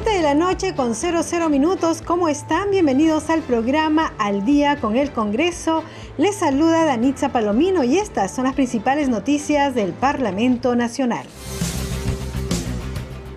7 de la noche con 00 minutos. ¿Cómo están? Bienvenidos al programa Al Día con el Congreso. Les saluda Danitza Palomino y estas son las principales noticias del Parlamento Nacional.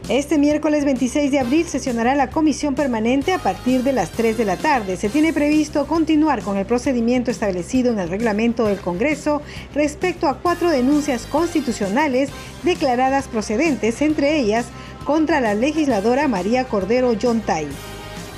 Este miércoles 26 de abril sesionará la comisión permanente a partir de las 3 de la tarde. Se tiene previsto continuar con el procedimiento establecido en el reglamento del Congreso respecto a cuatro denuncias constitucionales declaradas procedentes, entre ellas contra la legisladora María Cordero Yontay.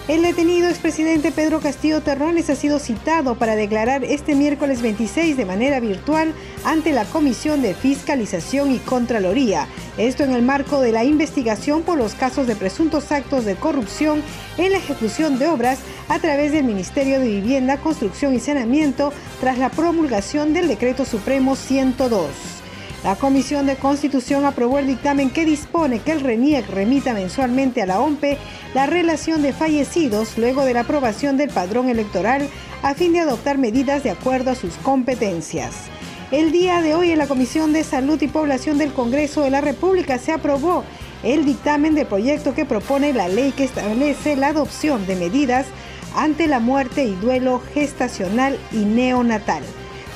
El detenido expresidente Pedro Castillo Terrones ha sido citado para declarar este miércoles 26 de manera virtual ante la Comisión de Fiscalización y Contraloría. Esto en el marco de la investigación por los casos de presuntos actos de corrupción en la ejecución de obras a través del Ministerio de Vivienda, Construcción y Saneamiento tras la promulgación del Decreto Supremo 102. La Comisión de Constitución aprobó el dictamen que dispone que el RENIEC remita mensualmente a la OMPE la relación de fallecidos luego de la aprobación del padrón electoral a fin de adoptar medidas de acuerdo a sus competencias. El día de hoy en la Comisión de Salud y Población del Congreso de la República se aprobó el dictamen de proyecto que propone la ley que establece la adopción de medidas ante la muerte y duelo gestacional y neonatal.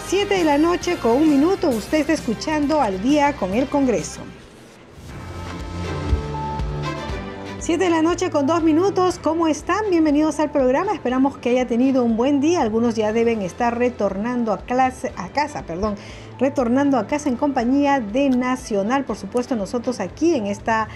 7 de la noche con un minuto, usted está escuchando al día con el Congreso. 7 de la noche con dos minutos, ¿cómo están? Bienvenidos al programa, esperamos que haya tenido un buen día, algunos ya deben estar retornando a, clase, a casa, perdón, retornando a casa en compañía de Nacional, por supuesto nosotros aquí en esta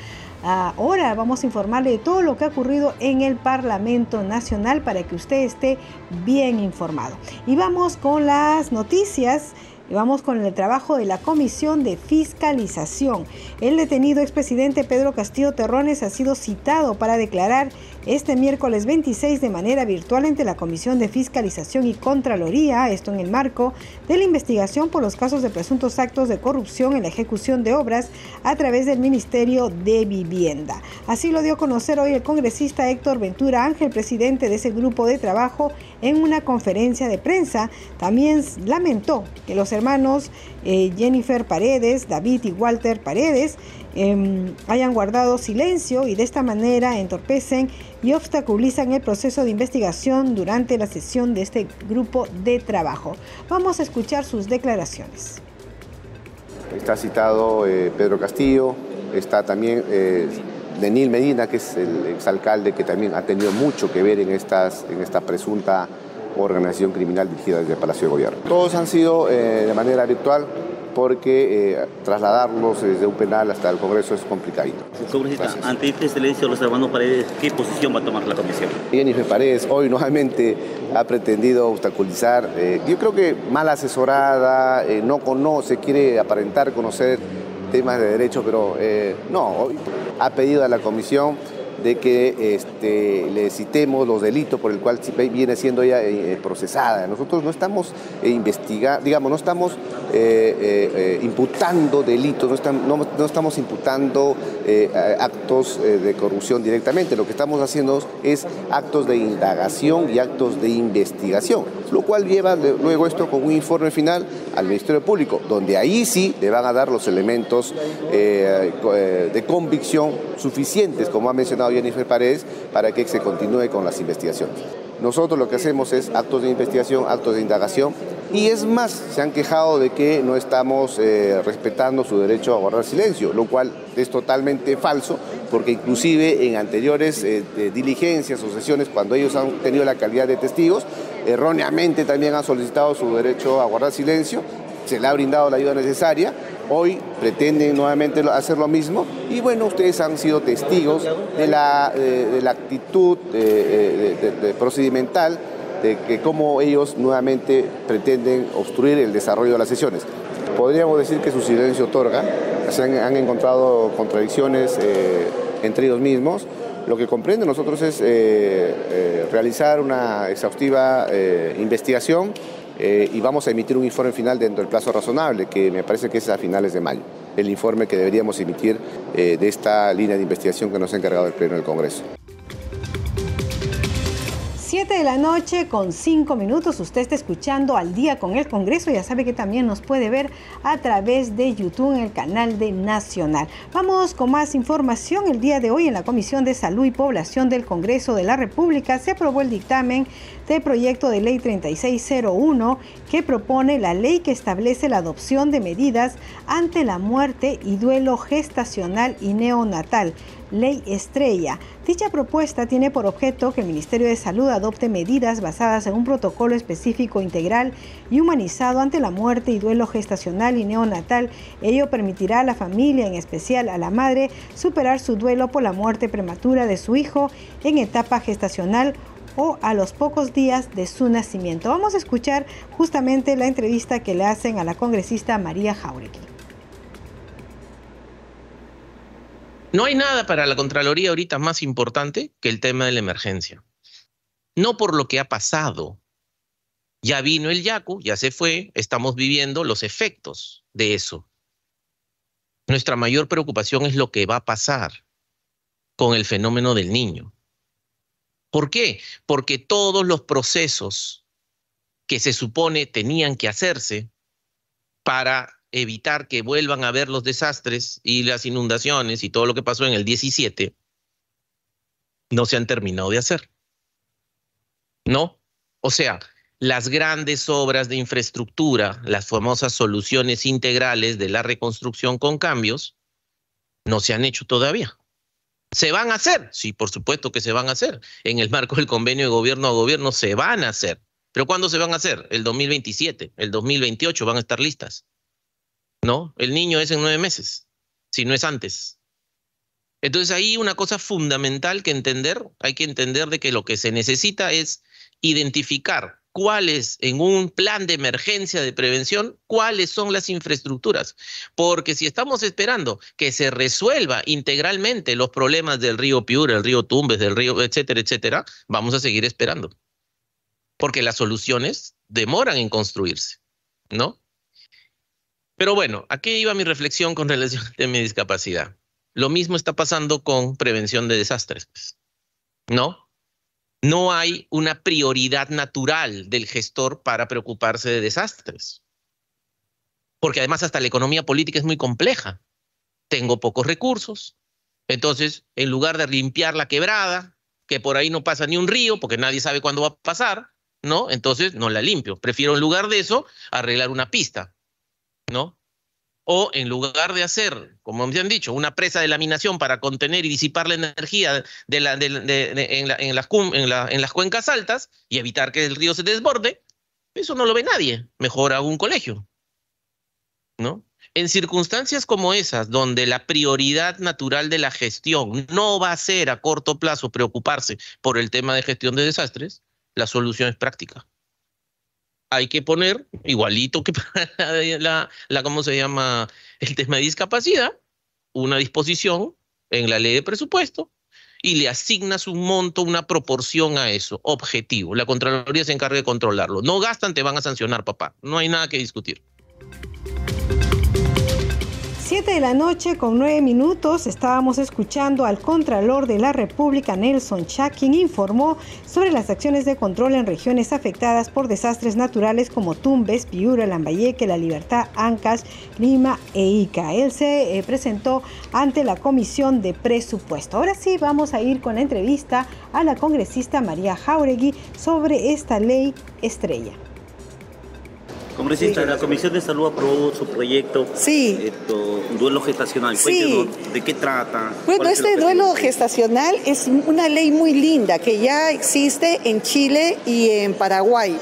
Ahora vamos a informarle de todo lo que ha ocurrido en el Parlamento Nacional para que usted esté bien informado. Y vamos con las noticias. Vamos con el trabajo de la Comisión de Fiscalización. El detenido expresidente Pedro Castillo Terrones ha sido citado para declarar este miércoles 26 de manera virtual ante la Comisión de Fiscalización y Contraloría, esto en el marco de la investigación por los casos de presuntos actos de corrupción en la ejecución de obras a través del Ministerio de Vivienda. Así lo dio a conocer hoy el congresista Héctor Ventura Ángel, presidente de ese grupo de trabajo, en una conferencia de prensa. También lamentó que los hermanos eh, Jennifer Paredes, David y Walter Paredes Em, hayan guardado silencio y de esta manera entorpecen y obstaculizan el proceso de investigación durante la sesión de este grupo de trabajo. Vamos a escuchar sus declaraciones. Está citado eh, Pedro Castillo, está también eh, Denil Medina, que es el exalcalde que también ha tenido mucho que ver en, esta presunta organización criminal dirigida desde el Palacio de Gobierno. Todos han sido eh, de manera virtual, porque eh, trasladarlos desde un penal hasta el Congreso es complicadito. Congresista, ante este silencio los hermanos Paredes, ¿qué posición va a tomar la comisión? Jennifer Paredes hoy nuevamente ha pretendido obstaculizar, eh, yo creo que mal asesorada, eh, no conoce, quiere aparentar conocer temas de derecho, pero no, ha pedido a la comisión de que este, le citemos los delitos por el cual viene siendo ella eh, procesada. Nosotros no estamos eh, investigando, digamos, no estamos eh, imputando delitos, no, estamos, no, estamos imputando actos de corrupción directamente, lo que estamos haciendo es actos de indagación y actos de investigación, lo cual lleva luego esto con un informe final al Ministerio Público, donde ahí sí le van a dar los elementos de convicción suficientes, como ha mencionado Jennifer Paredes para que se continúe con las investigaciones. Nosotros lo que hacemos es actos de investigación, actos de indagación y es más, se han quejado de que no estamos eh, respetando su derecho a guardar silencio, lo cual es totalmente falso porque inclusive en anteriores eh, diligencias o sesiones cuando ellos han tenido la calidad de testigos, erróneamente también han solicitado su derecho a guardar silencio, se le ha brindado la ayuda necesaria Hoy pretenden nuevamente hacer lo mismo. Y bueno, ustedes han sido testigos de la, de, la actitud de, procedimental de que cómo ellos nuevamente pretenden obstruir el desarrollo de las sesiones. Podríamos decir que su silencio otorga, se han, encontrado contradicciones eh, entre ellos mismos, lo que comprende nosotros es realizar una exhaustiva investigación y vamos a emitir un informe final dentro del plazo razonable, que me parece que es a finales de mayo, el informe que deberíamos emitir de esta línea de investigación que nos ha encargado el Pleno del Congreso. 7 de la noche con 5 minutos. Usted está escuchando al día con el Congreso. Ya sabe que también nos puede ver a través de YouTube en el canal de Nacional. Vamos con más información. El día de hoy en la Comisión de Salud y Población del Congreso de la República se aprobó el dictamen del proyecto de ley 3601 que propone la ley que establece la adopción de medidas ante la muerte y duelo gestacional y neonatal Ley Estrella. Dicha propuesta tiene por objeto que el Ministerio de Salud adopte medidas basadas en un protocolo específico integral y humanizado ante la muerte y duelo gestacional y neonatal. Ello permitirá a la familia, en especial a la madre, superar su duelo por la muerte prematura de su hijo en etapa gestacional o a los pocos días de su nacimiento. Vamos a escuchar justamente la entrevista que le hacen a la congresista María Jauregui. No hay nada para la Contraloría ahorita más importante que el tema de la emergencia. No por lo que ha pasado. Ya vino el Yaku, ya se fue, estamos viviendo los efectos de eso. Nuestra mayor preocupación es lo que va a pasar con el fenómeno del niño. ¿Por qué? Porque todos los procesos que se supone tenían que hacerse para evitar que vuelvan a haber los desastres y las inundaciones y todo lo que pasó en el 17, no se han terminado de hacer. ¿No? O sea, las grandes obras de infraestructura, las famosas soluciones integrales de la reconstrucción con cambios, no se han hecho todavía. ¿Se van a hacer? Sí, por supuesto que se van a hacer. En el marco del convenio de gobierno a gobierno se van a hacer. ¿Pero cuándo se van a hacer? El 2027, el 2028 van a estar listas. ¿No? El niño es en nueve meses, si no es antes. Entonces ahí una cosa fundamental que entender, hay que entender de que lo que se necesita es identificar cuáles en un plan de emergencia de prevención, cuáles son las infraestructuras. Porque si estamos esperando que se resuelva integralmente los problemas del río Piura, el río Tumbes, del río, etcétera, etcétera, vamos a seguir esperando. Porque las soluciones demoran en construirse, ¿no? Pero bueno, aquí iba mi reflexión con relación a mi discapacidad. Lo mismo está pasando con prevención de desastres, pues, ¿no? No hay una prioridad natural del gestor para preocuparse de desastres. Porque además hasta la economía política es muy compleja. Tengo pocos recursos. Entonces, en lugar de limpiar la quebrada, que por ahí no pasa ni un río, porque nadie sabe cuándo va a pasar, ¿no? Entonces no la limpio. Prefiero en lugar de eso arreglar una pista ¿no? O en lugar de hacer, como me han dicho, una presa de laminación para contener y disipar la energía en, las, en, las cuencas altas y evitar que el río se desborde, eso no lo ve nadie. Mejor hago un colegio. ¿No? En circunstancias como esas, donde la prioridad natural de la gestión no va a ser a corto plazo preocuparse por el tema de gestión de desastres, la solución es práctica hay que poner, igualito que para la, la, ¿cómo se llama? El tema de discapacidad, una disposición en la ley de presupuesto y le asignas un monto, una proporción a eso, objetivo. La Contraloría se encarga de controlarlo. No gastan, te van a sancionar, papá. No hay nada que discutir. 7 de la noche con 9 minutos estábamos escuchando al Contralor de la República, Nelson Chá, quien informó sobre las acciones de control en regiones afectadas por desastres naturales como Tumbes, Piura, Lambayeque, La Libertad, Ancas, Lima e Ica. Él se eh, presentó ante la Comisión de Presupuesto. Ahora sí vamos a ir con la entrevista a la congresista María Jauregui sobre esta ley estrella. Congresista, la Comisión de Salud aprobó su proyecto. Sí. duelo gestacional. Sí. ¿De qué trata? Bueno, este duelo gestacional es una ley muy linda que ya existe en Chile y en Paraguay.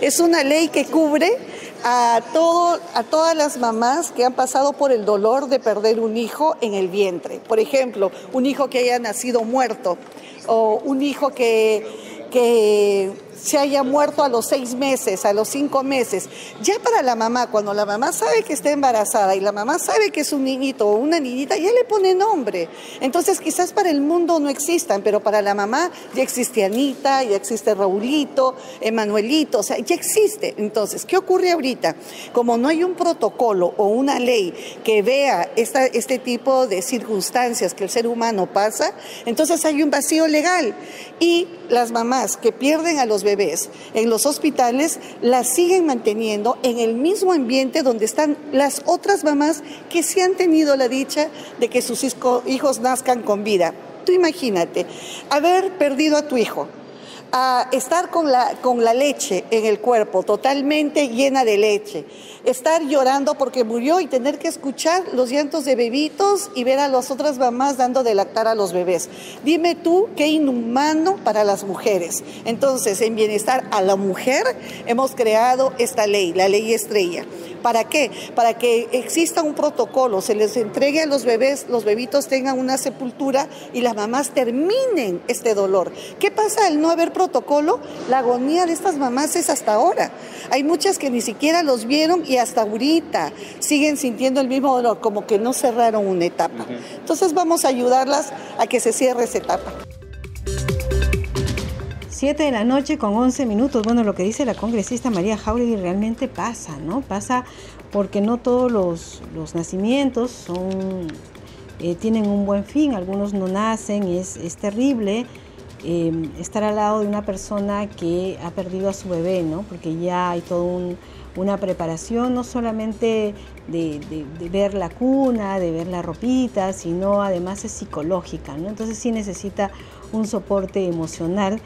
Es una ley que cubre a, todo, a todas las mamás que han pasado por el dolor de perder un hijo en el vientre. Por ejemplo, un hijo que haya nacido muerto o un hijo que, que se haya muerto a los seis meses, a los cinco meses. Ya para la mamá, cuando la mamá sabe que está embarazada y la mamá sabe que es un niñito o una niñita, ya le pone nombre. Entonces quizás para el mundo no existan, pero para la mamá ya existe Anita, ya existe Raulito, Emanuelito, o sea, ya existe. Entonces, ¿qué ocurre ahorita? Como no hay un protocolo o una ley que vea esta, este tipo de circunstancias que el ser humano pasa, entonces hay un vacío legal. Y las mamás que pierden a los bebés en los hospitales las siguen manteniendo en el mismo ambiente donde están las otras mamás que sí han tenido la dicha de que sus hijos nazcan con vida. Tú imagínate, haber perdido a tu hijo, a estar con la, con la leche en el cuerpo, totalmente llena de leche, estar llorando porque murió y tener que escuchar los llantos de bebitos y ver a las otras mamás dando de lactar a los bebés. Dime tú qué inhumano para las mujeres. Entonces, en bienestar a la mujer hemos creado esta ley, la ley estrella. ¿Para qué? Para que exista un protocolo, se les entregue a los bebés, los bebitos tengan una sepultura y las mamás terminen este dolor. ¿Qué pasa al no haber protocolo? La agonía de estas mamás es hasta ahora. Hay muchas que ni siquiera los vieron y hasta ahorita siguen sintiendo el mismo dolor, como que no cerraron una etapa. Entonces vamos a ayudarlas a que se cierre esa etapa. 7 de la noche con 11 minutos. Bueno, lo que dice la congresista María Jauregui realmente pasa, ¿no? Pasa porque no todos los, nacimientos son, eh, tienen un buen fin, algunos no nacen, es, es terrible. Em, estar al lado de una persona que ha perdido a su bebé, ¿no? Porque ya hay toda una preparación, no solamente de, de, ver la cuna, de ver la ropita, sino además es psicológica, ¿no? Entonces sí necesita un soporte emocional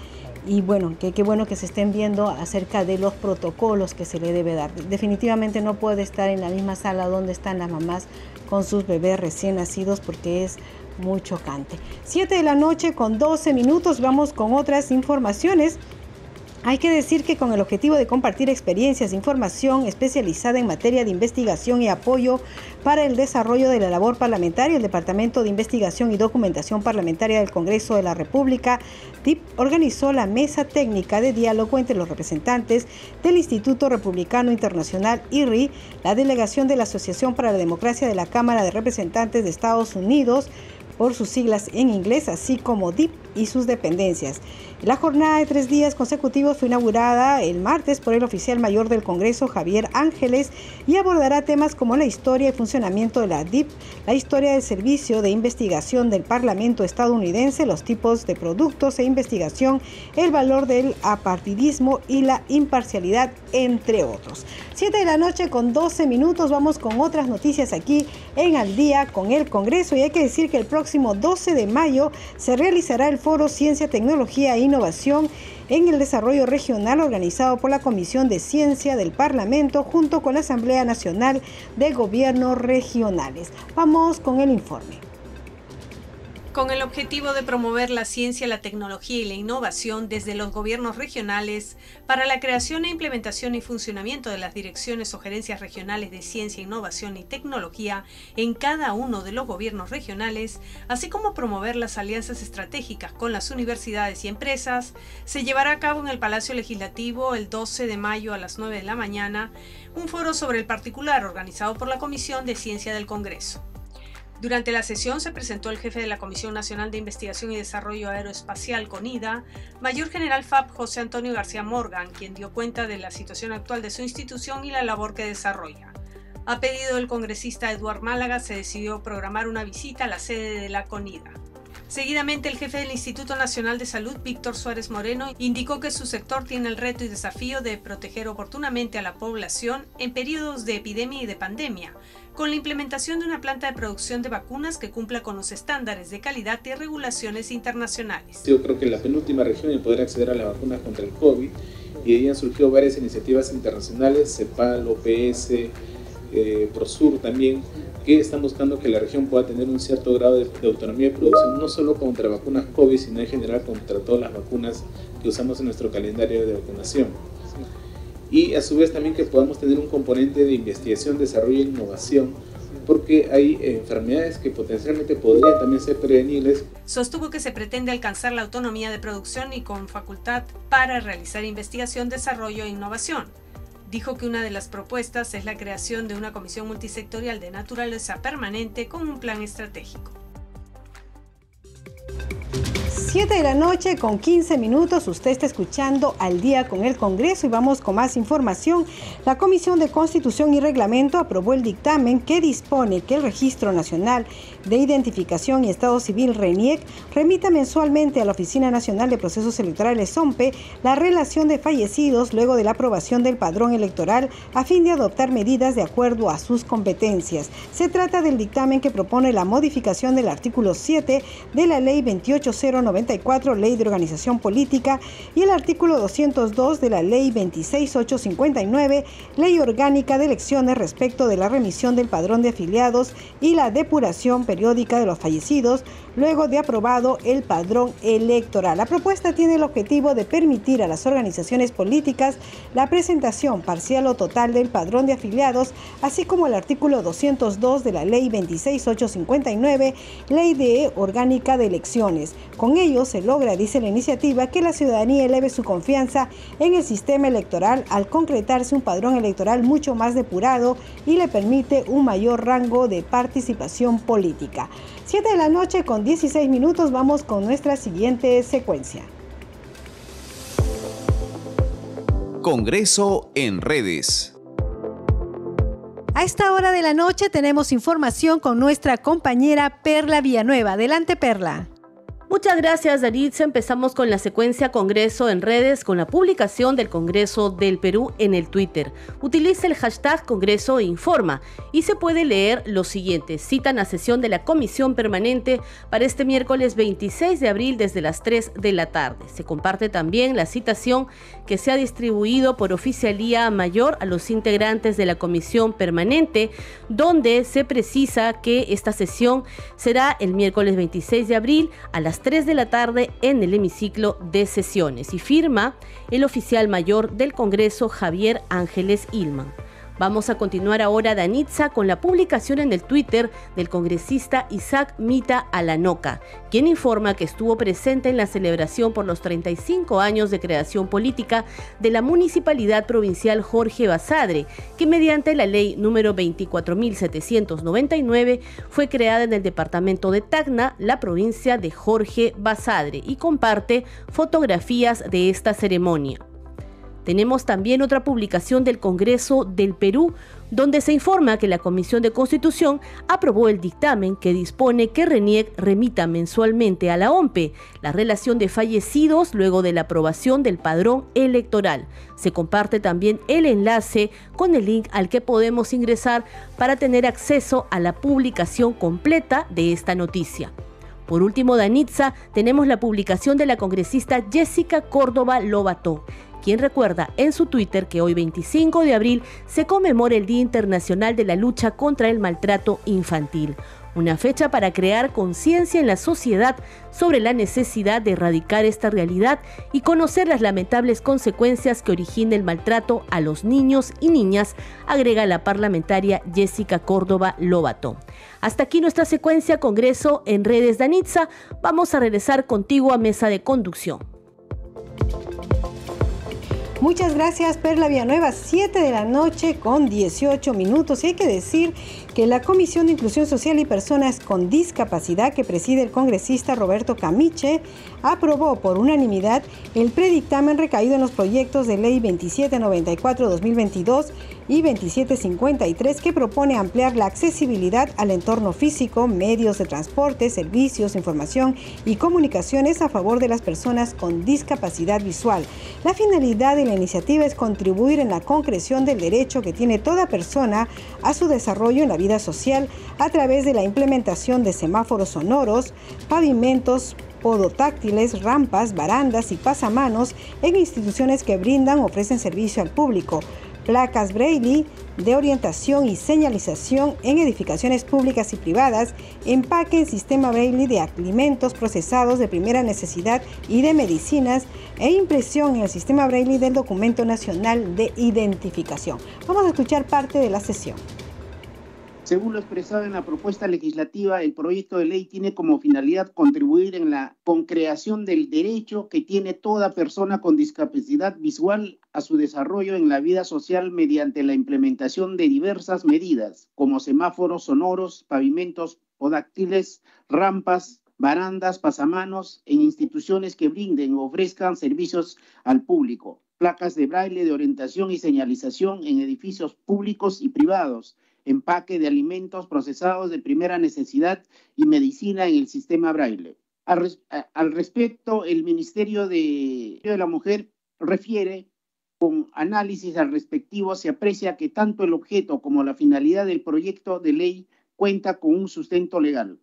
y bueno, qué bueno que se estén viendo acerca de los protocolos que se le debe dar. Definitivamente no puede estar en la misma sala donde están las mamás con sus bebés recién nacidos porque es muy chocante. 7 de la noche con 12 minutos, vamos con otras informaciones. Hay que decir que con el objetivo de compartir experiencias, e información especializada en materia de investigación y apoyo para el desarrollo de la labor parlamentaria, el Departamento de Investigación y Documentación Parlamentaria del Congreso de la República, DIP, organizó la mesa técnica de diálogo entre los representantes del Instituto Republicano Internacional IRI, la delegación de la Asociación para la Democracia de la Cámara de Representantes de Estados Unidos, por sus siglas en inglés, así como DIP y sus dependencias. La jornada de tres días consecutivos fue inaugurada el martes por el oficial mayor del Congreso, Javier Ángeles, y abordará temas como la historia y funcionamiento de la DIP, la historia del servicio de investigación del Parlamento estadounidense, los tipos de productos e investigación, el valor del apartidismo y la imparcialidad, entre otros. Siete de la noche con 12 minutos, vamos con otras noticias aquí en Al Día con el Congreso y hay que decir que el próximo 12 de mayo se realizará el Foro Ciencia, Tecnología e Innovación en el Desarrollo Regional organizado por la Comisión de Ciencia del Parlamento junto con la Asamblea Nacional de Gobiernos Regionales. Vamos con el informe con el objetivo de promover la ciencia, la tecnología y la innovación desde los gobiernos regionales para la creación e implementación y funcionamiento de las direcciones o gerencias regionales de ciencia, innovación y tecnología en cada uno de los gobiernos regionales, así como promover las alianzas estratégicas con las universidades y empresas, se llevará a cabo en el Palacio Legislativo el 12 de mayo a las 9 de la mañana un foro sobre el particular organizado por la Comisión de Ciencia del Congreso. Durante la sesión se presentó el jefe de la Comisión Nacional de Investigación y Desarrollo Aeroespacial CONIDA, Mayor General FAB José Antonio García Morgan, quien dio cuenta de la situación actual de su institución y la labor que desarrolla. A pedido del congresista Eduard Málaga, se decidió programar una visita a la sede de la CONIDA. Seguidamente, el jefe del Instituto Nacional de Salud, Víctor Suárez Moreno, indicó que su sector tiene el reto y desafío de proteger oportunamente a la población en periodos de epidemia y de pandemia, con la implementación de una planta de producción de vacunas que cumpla con los estándares de calidad y regulaciones internacionales. Yo creo que la penúltima región en poder acceder a la vacuna contra el COVID y de ahí han surgido varias iniciativas internacionales, CEPAL, OPS, eh, PROSUR también, que están buscando que la región pueda tener un cierto grado de, de, autonomía de producción, no solo contra vacunas COVID, sino en general contra todas las vacunas que usamos en nuestro calendario de vacunación y a su vez también que podamos tener un componente de investigación, desarrollo e innovación porque hay enfermedades que potencialmente podrían también ser prevenibles. Sostuvo que se pretende alcanzar la autonomía de producción y con facultad para realizar investigación, desarrollo e innovación. Dijo que una de las propuestas es la creación de una comisión multisectorial de naturaleza permanente con un plan estratégico. 7 de la noche con 15 minutos. Usted está escuchando al día con el Congreso y vamos con más información. La Comisión de Constitución y Reglamento aprobó el dictamen que dispone que el Registro Nacional de Identificación y Estado Civil RENIEC remita mensualmente a la Oficina Nacional de Procesos Electorales OMPE la relación de fallecidos luego de la aprobación del padrón electoral a fin de adoptar medidas de acuerdo a sus competencias. Se trata del dictamen que propone la modificación del artículo 7 de la Ley 28090 Ley de Organización Política, y el artículo 202 de la Ley 26859, Ley Orgánica de Elecciones respecto de la remisión del padrón de afiliados y la depuración periódica de los fallecidos, luego de aprobado el padrón electoral. La propuesta tiene el objetivo de permitir a las organizaciones políticas la presentación parcial o total del padrón de afiliados, así como el artículo 202 de la Ley 26859, Ley de Orgánica de Elecciones. Con ello se logra, dice la iniciativa, que la ciudadanía eleve su confianza en el sistema electoral al concretarse un padrón electoral mucho más depurado y le permite un mayor rango de participación política. 7 de la noche con 16 minutos vamos con nuestra siguiente secuencia. Congreso en redes. A esta hora de la noche tenemos información con nuestra compañera Perla Villanueva. Adelante, Perla. Muchas gracias, Daritza. Empezamos con la secuencia Congreso en redes con la publicación del Congreso del Perú en el Twitter. Utiliza el hashtag Congreso Informa y se puede leer lo siguiente. Citan a sesión de la Comisión Permanente para este miércoles 26 de abril desde las 3 de la tarde. Se comparte también la citación que se ha distribuido por oficialía mayor a los integrantes de la Comisión Permanente, donde se precisa que esta sesión será el miércoles 26 de abril a las 3 de la tarde en el hemiciclo de sesiones y firma el oficial mayor del Congreso Javier Ángeles Ilman. Vamos a continuar ahora, Danitza, con la publicación en el Twitter del congresista Isaac Mita Alanoca, quien informa que estuvo presente en la celebración por los 35 años de creación política de la Municipalidad Provincial Jorge Basadre, que mediante la ley número 24.799 fue creada en el departamento de Tacna, la provincia de Jorge Basadre, y comparte fotografías de esta ceremonia. Tenemos también otra publicación del Congreso del Perú, donde se informa que la Comisión de Constitución aprobó el dictamen que dispone que RENIEC remita mensualmente a la OMPE la relación de fallecidos luego de la aprobación del padrón electoral. Se comparte también el enlace con el link al que podemos ingresar para tener acceso a la publicación completa de esta noticia. Por último, Danitza, tenemos la publicación de la congresista Jessica Córdoba Lobato quien recuerda en su Twitter que hoy 25 de abril se conmemora el Día Internacional de la Lucha contra el Maltrato Infantil, una fecha para crear conciencia en la sociedad sobre la necesidad de erradicar esta realidad y conocer las lamentables consecuencias que origina el maltrato a los niños y niñas, agrega la parlamentaria Jessica Córdoba Lobato. Hasta aquí nuestra secuencia Congreso en redes Danitza. Vamos a regresar contigo a mesa de conducción. Muchas gracias Perla Villanueva, 7 de la noche con 18 minutos. Y hay que decir que la Comisión de Inclusión Social y Personas con Discapacidad que preside el congresista Roberto Camiche aprobó por unanimidad el predictamen recaído en los proyectos de ley 2794-2022 y 2753 que propone ampliar la accesibilidad al entorno físico, medios de transporte, servicios, información y comunicaciones a favor de las personas con discapacidad visual. La finalidad de la iniciativa es contribuir en la concreción del derecho que tiene toda persona a su desarrollo en la vida social a través de la implementación de semáforos sonoros, pavimentos, podotáctiles, rampas, barandas y pasamanos en instituciones que brindan o ofrecen servicio al público, placas Braille de orientación y señalización en edificaciones públicas y privadas, empaque en sistema Braille de alimentos procesados de primera necesidad y de medicinas e impresión en el sistema Braille del documento nacional de identificación. Vamos a escuchar parte de la sesión. Según lo expresado en la propuesta legislativa, el proyecto de ley tiene como finalidad contribuir en la concreación del derecho que tiene toda persona con discapacidad visual a su desarrollo en la vida social mediante la implementación de diversas medidas, como semáforos sonoros, pavimentos podáctiles, rampas, barandas, pasamanos en instituciones que brinden o ofrezcan servicios al público, placas de braille de orientación y señalización en edificios públicos y privados, empaque de alimentos procesados de primera necesidad y medicina en el sistema braille. Al, respecto, el Ministerio de, la Mujer refiere con análisis al respectivo, se aprecia que tanto el objeto como la finalidad del proyecto de ley cuenta con un sustento legal.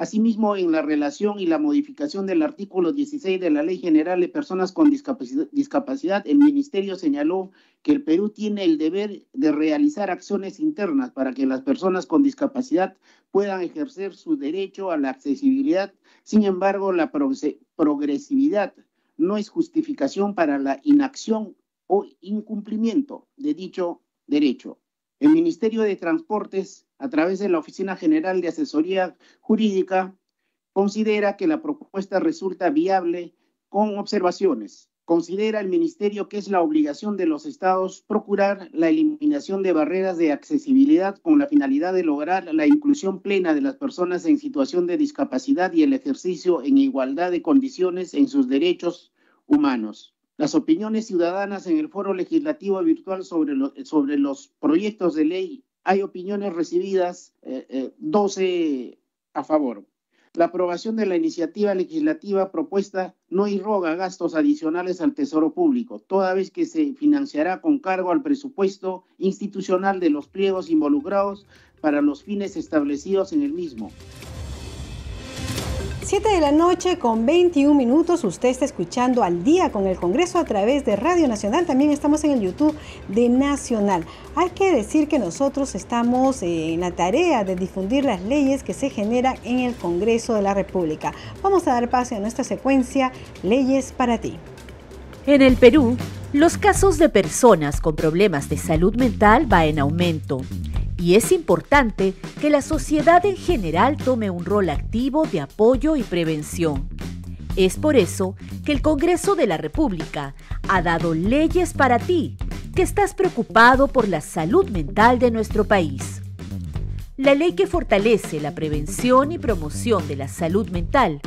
Asimismo, en la relación y la modificación del artículo 16 de la Ley General de Personas con Discapacidad, el Ministerio señaló que el Perú tiene el deber de realizar acciones internas para que las personas con discapacidad puedan ejercer su derecho a la accesibilidad. Sin embargo, la progresividad no es justificación para la inacción o incumplimiento de dicho derecho. El Ministerio de Transportes, a través de la Oficina General de Asesoría Jurídica, considera que la propuesta resulta viable con observaciones. Considera el Ministerio que es la obligación de los estados procurar la eliminación de barreras de accesibilidad con la finalidad de lograr la inclusión plena de las personas en situación de discapacidad y el ejercicio en igualdad de condiciones en sus derechos humanos. Las opiniones ciudadanas en el foro legislativo virtual sobre, sobre los proyectos de ley, hay opiniones recibidas, 12 eh, eh, a favor. La aprobación de la iniciativa legislativa propuesta no irroga gastos adicionales al Tesoro Público, toda vez que se financiará con cargo al presupuesto institucional de los pliegos involucrados para los fines establecidos en el mismo. 7 de la noche con 21 minutos. Usted está escuchando al día con el Congreso a través de Radio Nacional. También estamos en el YouTube de Nacional. Hay que decir que nosotros estamos en la tarea de difundir las leyes que se generan en el Congreso de la República. Vamos a dar paso a nuestra secuencia Leyes para ti. En el Perú, los casos de personas con problemas de salud mental va en aumento y es importante que la sociedad en general tome un rol activo de apoyo y prevención. Es por eso que el Congreso de la República ha dado leyes para ti, que estás preocupado por la salud mental de nuestro país. La ley que fortalece la prevención y promoción de la salud mental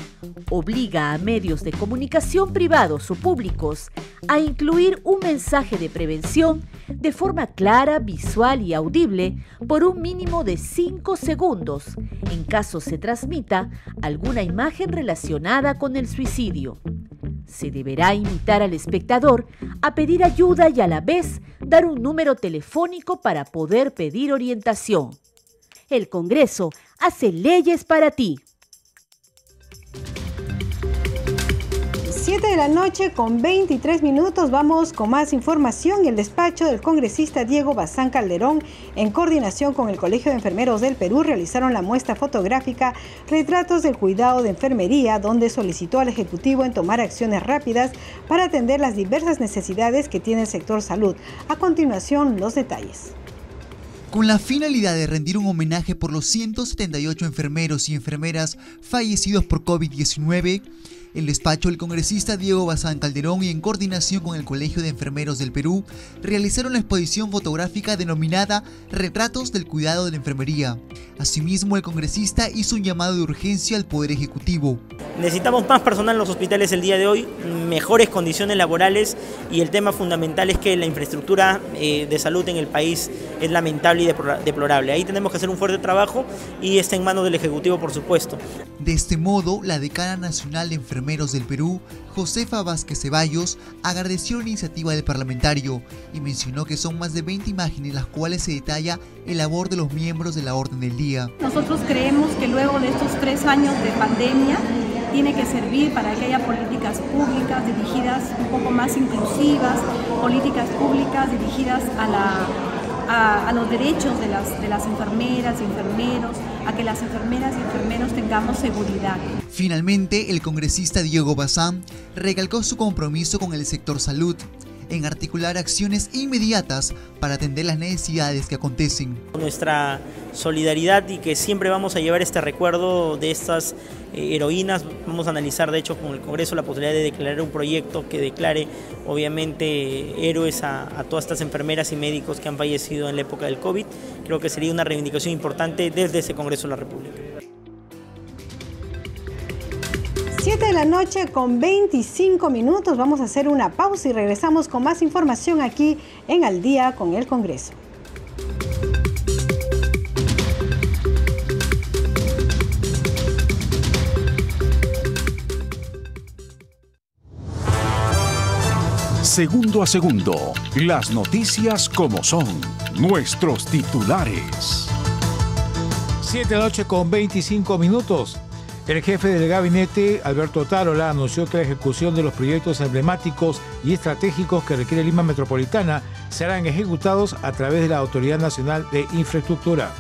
obliga a medios de comunicación privados o públicos a incluir un mensaje de prevención de forma clara, visual y audible por un mínimo de 5 segundos en caso se transmita alguna imagen relacionada con el suicidio. Se deberá invitar al espectador a pedir ayuda y a la vez dar un número telefónico para poder pedir orientación. El Congreso hace leyes para ti. 7 de la noche con 23 minutos vamos con más información el despacho del congresista Diego Bazán Calderón en coordinación con el Colegio de Enfermeros del Perú realizaron la muestra fotográfica Retratos del Cuidado de Enfermería donde solicitó al Ejecutivo en tomar acciones rápidas para atender las diversas necesidades que tiene el sector salud. A continuación los detalles. Con la finalidad de rendir un homenaje por los 178 enfermeros y enfermeras fallecidos por COVID-19, el despacho del congresista Diego Bazán Calderón y en coordinación con el Colegio de Enfermeros del Perú realizaron la exposición fotográfica denominada Retratos del Cuidado de la Enfermería. Asimismo, el congresista hizo un llamado de urgencia al Poder Ejecutivo. Necesitamos más personal en los hospitales el día de hoy, mejores condiciones laborales y el tema fundamental es que la infraestructura eh, de salud en el país es lamentable y deplorable. Ahí tenemos que hacer un fuerte trabajo y está en manos del Ejecutivo, por supuesto. De este modo, la decana nacional de enfermería del Perú, Josefa Vázquez Ceballos, agradeció la iniciativa del parlamentario y mencionó que son más de 20 imágenes en las cuales se detalla el labor de los miembros de la Orden del Día. Nosotros creemos que luego de estos tres años de pandemia, tiene que servir para que haya políticas públicas dirigidas un poco más inclusivas, políticas públicas dirigidas a la a, los derechos de las, de las enfermeras y enfermeros, a que las enfermeras y enfermeros tengamos seguridad. Finalmente, el congresista Diego Bazán recalcó su compromiso con el sector salud en articular acciones inmediatas para atender las necesidades que acontecen. Nuestra solidaridad y que siempre vamos a llevar este recuerdo de estas eh, heroínas. Vamos a analizar, de hecho, con el Congreso la posibilidad de declarar un proyecto que declare, obviamente, héroes a, a todas estas enfermeras y médicos que han fallecido en la época del COVID. Creo que sería una reivindicación importante desde ese Congreso de la República. 7 de la noche con 25 minutos. Vamos a hacer una pausa y regresamos con más información aquí en Al día con el Congreso. Segundo a segundo, las noticias como son, nuestros titulares. 7 de la noche con 25 minutos. El jefe del gabinete, Alberto Tarola, anunció que la ejecución de los proyectos emblemáticos y estratégicos que requiere Lima Metropolitana serán ejecutados a través de la Autoridad Nacional de Infraestructura.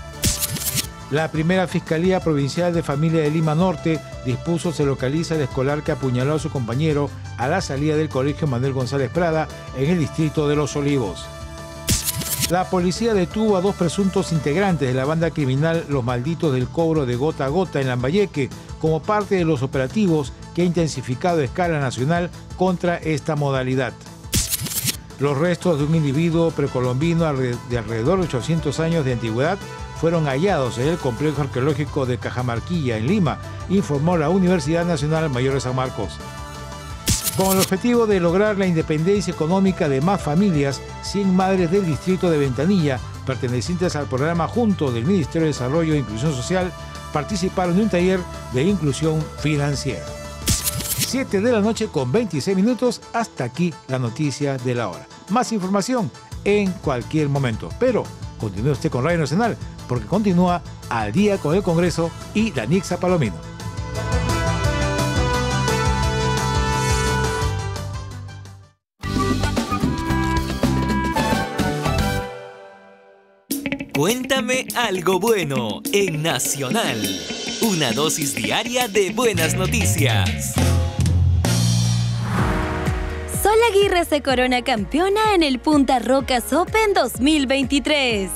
La primera Fiscalía Provincial de Familia de Lima Norte dispuso se localiza el escolar que apuñaló a su compañero a la salida del Colegio Manuel González Prada en el distrito de Los Olivos. La policía detuvo a dos presuntos integrantes de la banda criminal Los Malditos del Cobro de Gota a Gota en Lambayeque como parte de los operativos que ha intensificado a escala nacional contra esta modalidad. Los restos de un individuo precolombino de alrededor de 800 años de antigüedad fueron hallados en el complejo arqueológico de Cajamarquilla, en Lima, informó la Universidad Nacional Mayor de San Marcos. Con el objetivo de lograr la independencia económica de más familias, 100 madres del distrito de Ventanilla, pertenecientes al programa Junto del Ministerio de Desarrollo e Inclusión Social, participaron en un taller de inclusión financiera. 7 de la noche con 26 minutos, hasta aquí la noticia de la hora. Más información en cualquier momento, pero continúe usted con Radio Nacional porque continúa al día con el Congreso y Danixa Palomino. Cuéntame algo bueno en Nacional. Una dosis diaria de buenas noticias. Sol Aguirre se corona campeona en el Punta Rocas Open 2023.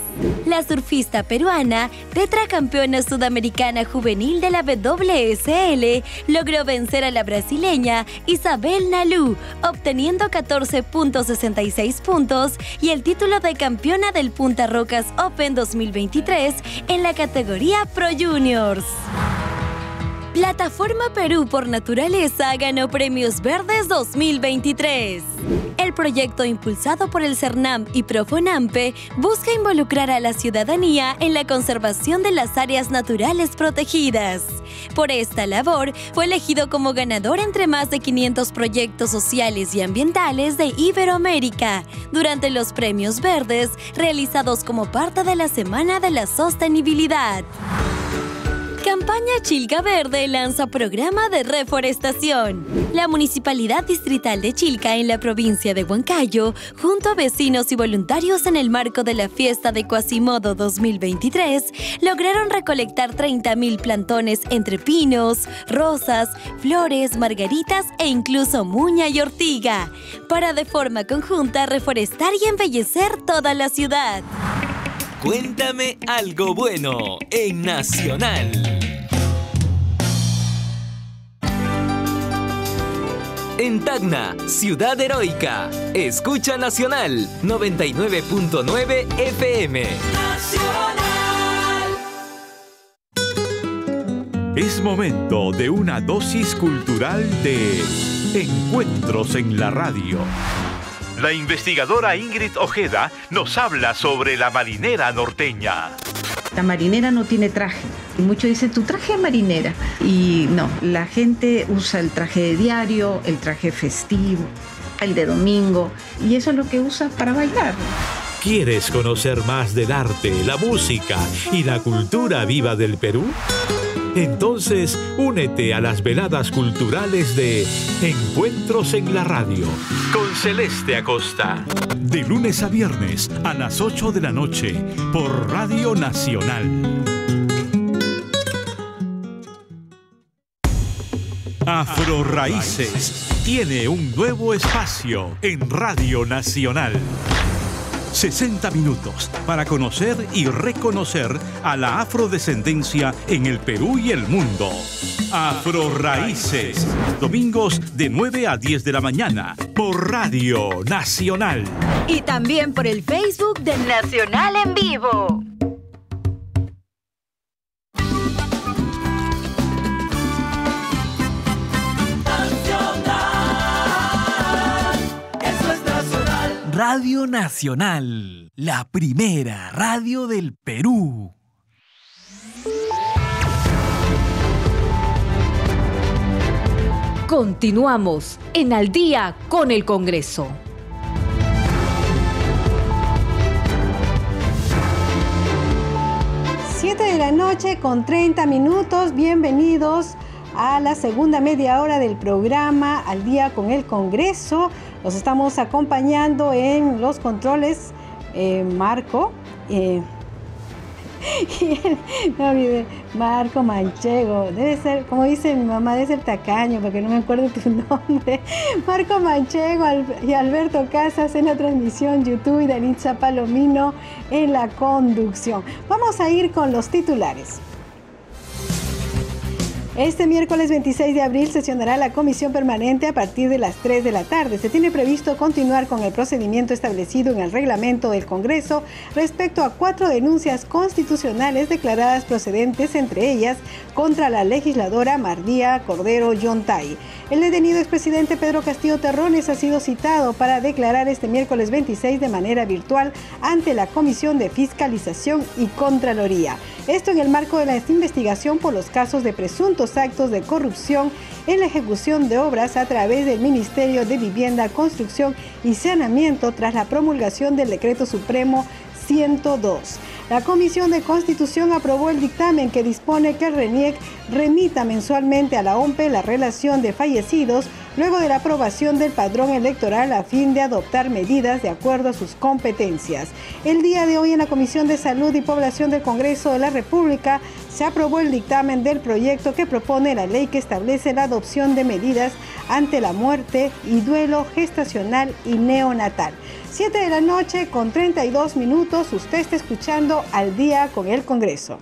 La surfista peruana, tetracampeona sudamericana juvenil de la WSL, logró vencer a la brasileña Isabel Nalu, obteniendo 14.66 puntos y el título de campeona del Punta Rocas Open 2023 en la categoría Pro Juniors. Plataforma Perú por Naturaleza ganó Premios Verdes 2023. El proyecto impulsado por el CERNAM y Profonampe busca involucrar a la ciudadanía en la conservación de las áreas naturales protegidas. Por esta labor, fue elegido como ganador entre más de 500 proyectos sociales y ambientales de Iberoamérica durante los Premios Verdes realizados como parte de la Semana de la Sostenibilidad. Campaña Chilca Verde lanza programa de reforestación. La Municipalidad Distrital de Chilca en la provincia de Huancayo, junto a vecinos y voluntarios en el marco de la fiesta de Quasimodo 2023, lograron recolectar 30.000 plantones entre pinos, rosas, flores, margaritas e incluso muña y ortiga, para de forma conjunta reforestar y embellecer toda la ciudad. Cuéntame algo bueno en Nacional. En Tacna, Ciudad Heroica, escucha Nacional 99.9 FM. Es momento de una dosis cultural de Encuentros en la Radio. La investigadora Ingrid Ojeda nos habla sobre la marinera norteña. La marinera no tiene traje. Y muchos dicen, tu traje es marinera. Y no, la gente usa el traje de diario, el traje festivo, el de domingo. Y eso es lo que usa para bailar. ¿Quieres conocer más del arte, la música y la cultura viva del Perú? Entonces, únete a las veladas culturales de Encuentros en la Radio con Celeste Acosta. De lunes a viernes a las 8 de la noche por Radio Nacional. Afro Raíces tiene un nuevo espacio en Radio Nacional. 60 minutos para conocer y reconocer a la afrodescendencia en el Perú y el mundo. Afro Raíces, domingos de 9 a 10 de la mañana por Radio Nacional. Y también por el Facebook de Nacional en Vivo. Radio Nacional, la primera radio del Perú. Continuamos en Al día con el Congreso. Siete de la noche con 30 minutos. Bienvenidos a la segunda media hora del programa Al día con el Congreso. Los estamos acompañando en los controles eh, Marco. Eh, Marco Manchego, debe ser, como dice mi mamá, debe ser tacaño, porque no me acuerdo tu nombre. Marco Manchego y Alberto Casas en la transmisión YouTube y Danitza Palomino en la conducción. Vamos a ir con los titulares. Este miércoles 26 de abril sesionará la comisión permanente a partir de las 3 de la tarde. Se tiene previsto continuar con el procedimiento establecido en el reglamento del Congreso respecto a cuatro denuncias constitucionales declaradas procedentes, entre ellas contra la legisladora Mardía Cordero Yontay. El detenido expresidente Pedro Castillo Terrones ha sido citado para declarar este miércoles 26 de manera virtual ante la Comisión de Fiscalización y Contraloría. Esto en el marco de la investigación por los casos de presuntos actos de corrupción en la ejecución de obras a través del Ministerio de Vivienda, Construcción y Saneamiento tras la promulgación del Decreto Supremo 102. La Comisión de Constitución aprobó el dictamen que dispone que el RENIEC remita mensualmente a la OMPE la relación de fallecidos luego de la aprobación del padrón electoral a fin de adoptar medidas de acuerdo a sus competencias. El día de hoy en la Comisión de Salud y Población del Congreso de la República se aprobó el dictamen del proyecto que propone la ley que establece la adopción de medidas ante la muerte y duelo gestacional y neonatal. 7 de la noche con 32 minutos, usted está escuchando al día con el Congreso.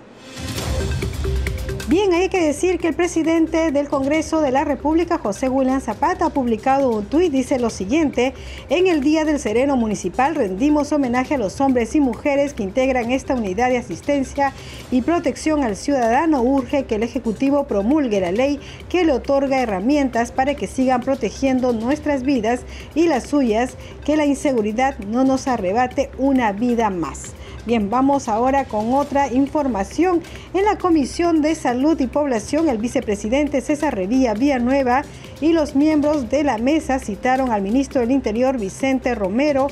Bien, hay que decir que el presidente del Congreso de la República, José William Zapata, ha publicado un tuit, dice lo siguiente, en el Día del Sereno Municipal rendimos homenaje a los hombres y mujeres que integran esta unidad de asistencia y protección al ciudadano. Urge que el Ejecutivo promulgue la ley que le otorga herramientas para que sigan protegiendo nuestras vidas y las suyas, que la inseguridad no nos arrebate una vida más. Bien, vamos ahora con otra información. En la Comisión de Salud y Población, el vicepresidente César Revilla Villanueva y los miembros de la mesa citaron al ministro del Interior Vicente Romero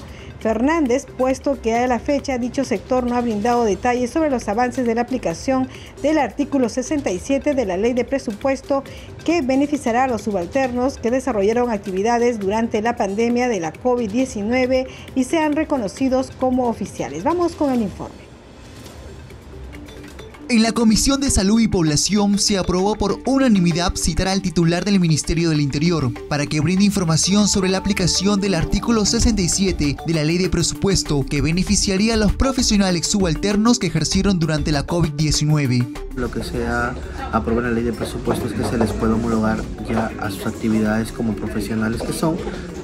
Fernández, puesto que a la fecha dicho sector no ha brindado detalles sobre los avances de la aplicación del artículo 67 de la ley de presupuesto que beneficiará a los subalternos que desarrollaron actividades durante la pandemia de la COVID-19 y sean reconocidos como oficiales. Vamos con el informe. En la Comisión de Salud y Población se aprobó por unanimidad citar al titular del Ministerio del Interior para que brinde información sobre la aplicación del artículo 67 de la Ley de Presupuesto que beneficiaría a los profesionales subalternos que ejercieron durante la COVID-19. Lo que se ha aprobado en la Ley de Presupuesto es que se les puede homologar ya a sus actividades como profesionales que son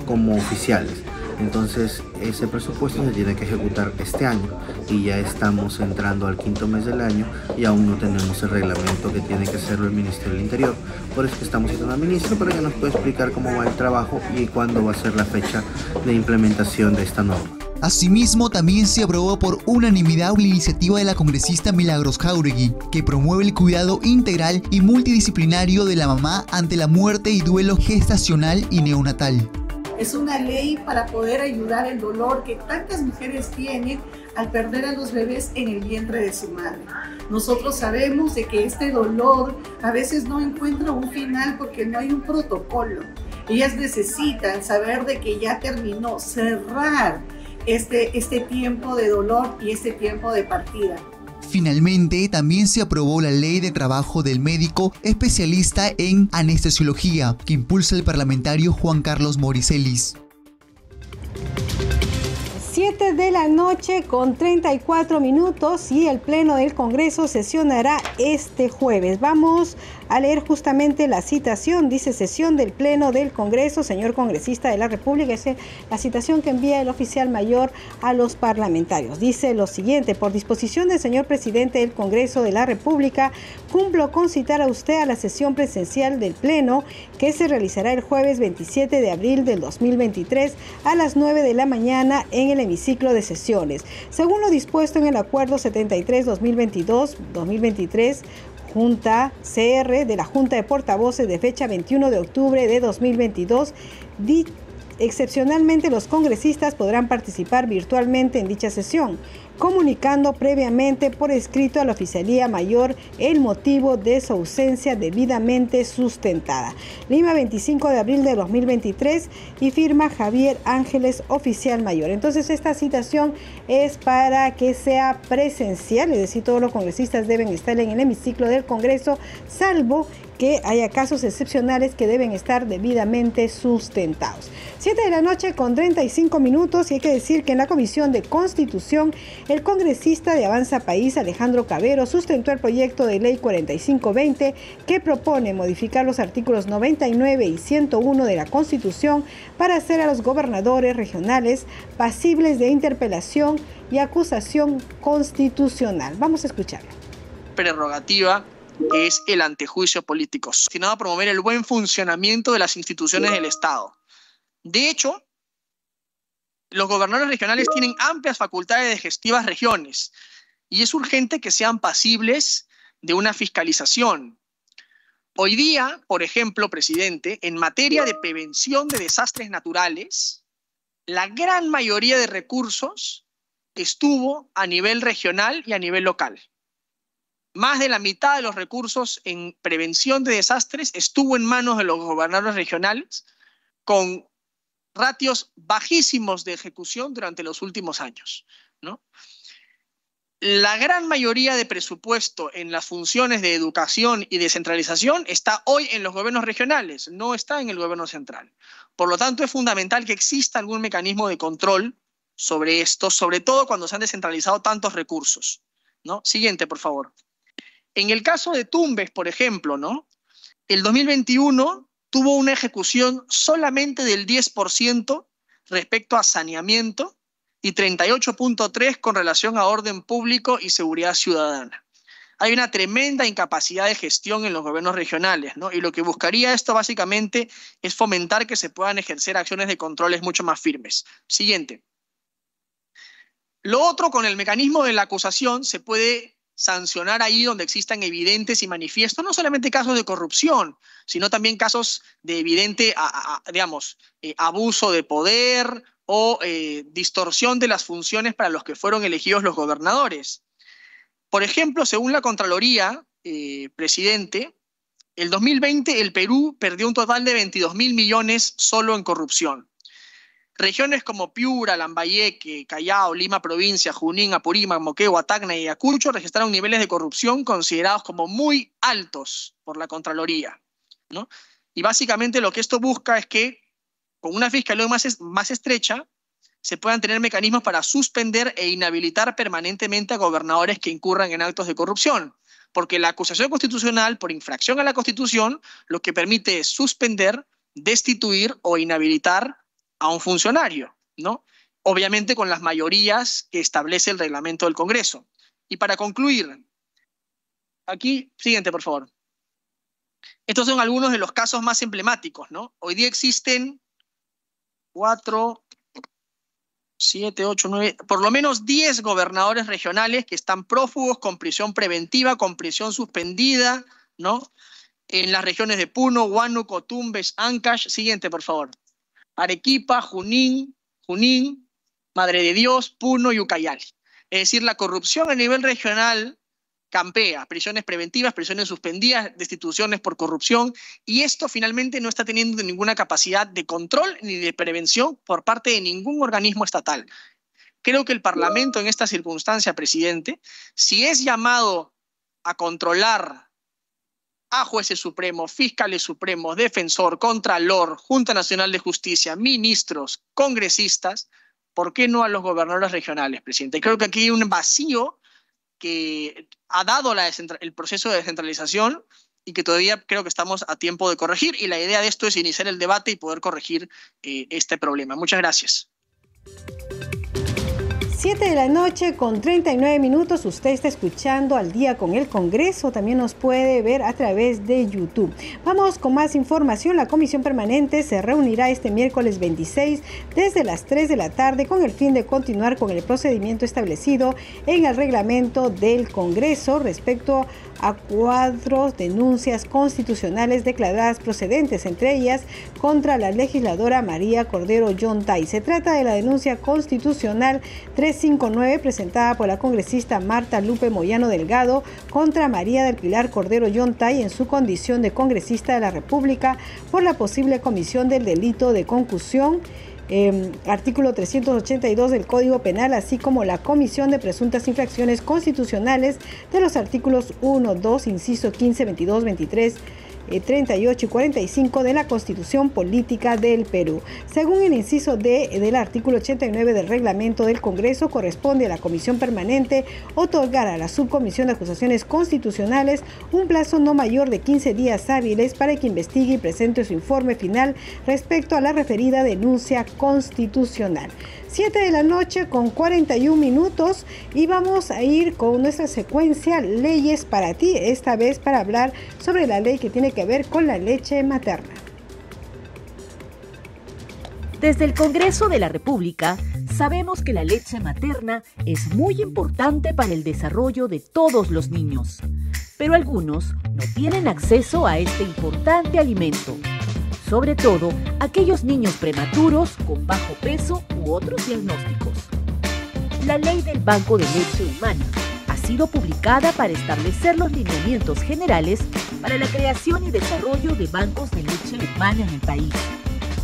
como oficiales. Entonces ese presupuesto se tiene que ejecutar este año y ya estamos entrando al quinto mes del año y aún no tenemos el reglamento que tiene que hacerlo el Ministerio del Interior. Por eso estamos citando al ministro para que nos pueda explicar cómo va el trabajo y cuándo va a ser la fecha de implementación de esta norma. Asimismo, también se aprobó por unanimidad la iniciativa de la congresista Milagros Jauregui, que promueve el cuidado integral y multidisciplinario de la mamá ante la muerte y duelo gestacional y neonatal. Es una ley para poder ayudar el dolor que tantas mujeres tienen al perder a los bebés en el vientre de su madre. Nosotros sabemos de que este dolor a veces no encuentra un final porque no hay un protocolo. Ellas necesitan saber de que ya terminó, cerrar este, este tiempo de dolor y este tiempo de partida. Finalmente, también se aprobó la ley de trabajo del médico especialista en anestesiología, que impulsa el parlamentario Juan Carlos Moricelis. 7 de la noche con 34 minutos y el Pleno del Congreso sesionará este jueves. Vamos a leer justamente la citación, dice sesión del Pleno del Congreso, señor congresista de la República, es la citación que envía el oficial mayor a los parlamentarios. Dice lo siguiente, por disposición del señor presidente del Congreso de la República, cumplo con citar a usted a la sesión presencial del Pleno que se realizará el jueves 27 de abril del 2023 a las 9 de la mañana en el hemiciclo de sesiones. Según lo dispuesto en el Acuerdo 73-2022-2023, Junta CR de la Junta de Portavoces de fecha 21 de octubre de 2022, excepcionalmente los congresistas podrán participar virtualmente en dicha sesión comunicando previamente por escrito a la Oficialía Mayor el motivo de su ausencia debidamente sustentada. Lima, 25 de abril de 2023 y firma Javier Ángeles, oficial mayor. Entonces esta citación es para que sea presencial, es decir, todos los congresistas deben estar en el hemiciclo del Congreso, salvo que haya casos excepcionales que deben estar debidamente sustentados. 7 de la noche con 35 minutos y hay que decir que en la Comisión de Constitución el congresista de Avanza País Alejandro Cabero sustentó el proyecto de ley 4520 que propone modificar los artículos 99 y 101 de la Constitución para hacer a los gobernadores regionales pasibles de interpelación y acusación constitucional. Vamos a escucharlo. Prerrogativa es el antejuicio político, destinado a promover el buen funcionamiento de las instituciones del Estado. De hecho, los gobernadores regionales tienen amplias facultades de gestivas regiones y es urgente que sean pasibles de una fiscalización. Hoy día, por ejemplo, presidente, en materia de prevención de desastres naturales, la gran mayoría de recursos estuvo a nivel regional y a nivel local más de la mitad de los recursos en prevención de desastres estuvo en manos de los gobernadores regionales, con ratios bajísimos de ejecución durante los últimos años. La gran mayoría de presupuesto en las funciones de educación y descentralización está hoy en los gobiernos regionales, no está en el gobierno central. Por lo tanto, es fundamental que exista algún mecanismo de control sobre esto, sobre todo cuando se han descentralizado tantos recursos. Siguiente, por favor. En el caso de Tumbes, por ejemplo. El 2021 tuvo una ejecución solamente del 10% respecto a saneamiento y 38.3 con relación a orden público y seguridad ciudadana. Hay una tremenda incapacidad de gestión en los gobiernos regionales, ¿no? Y lo que buscaría esto básicamente es fomentar que se puedan ejercer acciones de controles mucho más firmes. Siguiente. Lo otro, con el mecanismo de la acusación, se puede sancionar ahí donde existan evidentes y manifiestos, no solamente casos de corrupción, sino también casos de evidente, digamos, eh, abuso de poder o eh, distorsión de las funciones para los que fueron elegidos los gobernadores. Por ejemplo, según la Contraloría, eh, presidente, el 2020 el Perú perdió un total de 22 mil millones solo en corrupción. Regiones como Piura, Lambayeque, Callao, Lima Provincia, Junín, Apurímac, Moquegua, Tacna y Ayacucho registraron niveles de corrupción considerados como muy altos por la Contraloría. ¿no? Y básicamente lo que esto busca es que con una fiscalía más, más estrecha se puedan tener mecanismos para suspender e inhabilitar permanentemente a gobernadores que incurran en actos de corrupción. Porque la acusación constitucional por infracción a la Constitución lo que permite es suspender, destituir o inhabilitar a un funcionario, ¿no? Obviamente con las mayorías que establece el reglamento del Congreso. Y para concluir, aquí, siguiente, por favor. Estos son algunos de los casos más emblemáticos, ¿no? Hoy día existen cuatro, siete, ocho, nueve, por lo menos diez gobernadores regionales que están prófugos con prisión preventiva, con prisión suspendida, ¿no? En las regiones de Puno, Huánuco, Tumbes, Ancash. Siguiente, por favor. Arequipa, Junín, Junín, Madre de Dios, Puno y Ucayali. Es decir, la corrupción a nivel regional campea, prisiones preventivas, prisiones suspendidas, destituciones por corrupción, y esto finalmente no está teniendo ninguna capacidad de control ni de prevención por parte de ningún organismo estatal. creo que el Parlamento en esta circunstancia, presidente, si es llamado a controlar a jueces supremos, fiscales supremos, defensor, contralor, Junta Nacional de Justicia, ministros, congresistas, ¿por qué no a los gobernadores regionales, presidente? Creo que aquí hay un vacío que ha dado el proceso de descentralización y que todavía creo que estamos a tiempo de corregir. Y la idea de esto es iniciar el debate y poder corregir eh, este problema. Muchas gracias. 7 de la noche con 39 minutos. Usted está escuchando al día con el Congreso. También nos puede ver a través de YouTube. Vamos con más información. La Comisión Permanente se reunirá este miércoles 26 desde las 3 de la tarde con el fin de continuar con el procedimiento establecido en el reglamento del Congreso respecto a cuatro denuncias constitucionales declaradas procedentes, entre ellas contra la legisladora María Cordero Yontay. Se trata de la denuncia constitucional 359 presentada por la congresista Marta Lupe Moyano Delgado contra María del Pilar Cordero Yontay en su condición de congresista de la República por la posible comisión del delito de concusión Em, artículo 382 del Código Penal, así como la comisión de presuntas infracciones constitucionales de los artículos 1, 2, inciso 15, 22, 23 38 y 45 de la Constitución Política del Perú. Según el inciso D del artículo 89 del reglamento del Congreso, corresponde a la Comisión Permanente otorgar a la Subcomisión de Acusaciones Constitucionales un plazo no mayor de 15 días hábiles para que investigue y presente su informe final respecto a la referida denuncia constitucional. 7 de la noche con 41 minutos y vamos a ir con nuestra secuencia Leyes para ti, esta vez para hablar sobre la ley que tiene que ver con la leche materna. Desde el Congreso de la República sabemos que la leche materna es muy importante para el desarrollo de todos los niños, pero algunos no tienen acceso a este importante alimento sobre todo aquellos niños prematuros con bajo peso u otros diagnósticos. La ley del Banco de Leche Humana ha sido publicada para establecer los lineamientos generales para la creación y desarrollo de bancos de leche humana en el país,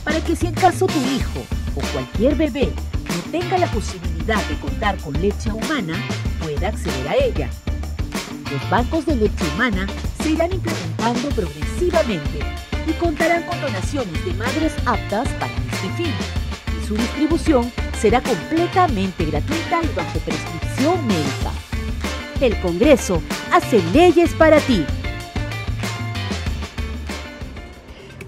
para que si en caso tu hijo o cualquier bebé no tenga la posibilidad de contar con leche humana, pueda acceder a ella. Los bancos de leche humana se irán implementando progresivamente y contarán con donaciones de madres aptas para este fin. Y su distribución será completamente gratuita y bajo prescripción médica. El Congreso hace leyes para ti.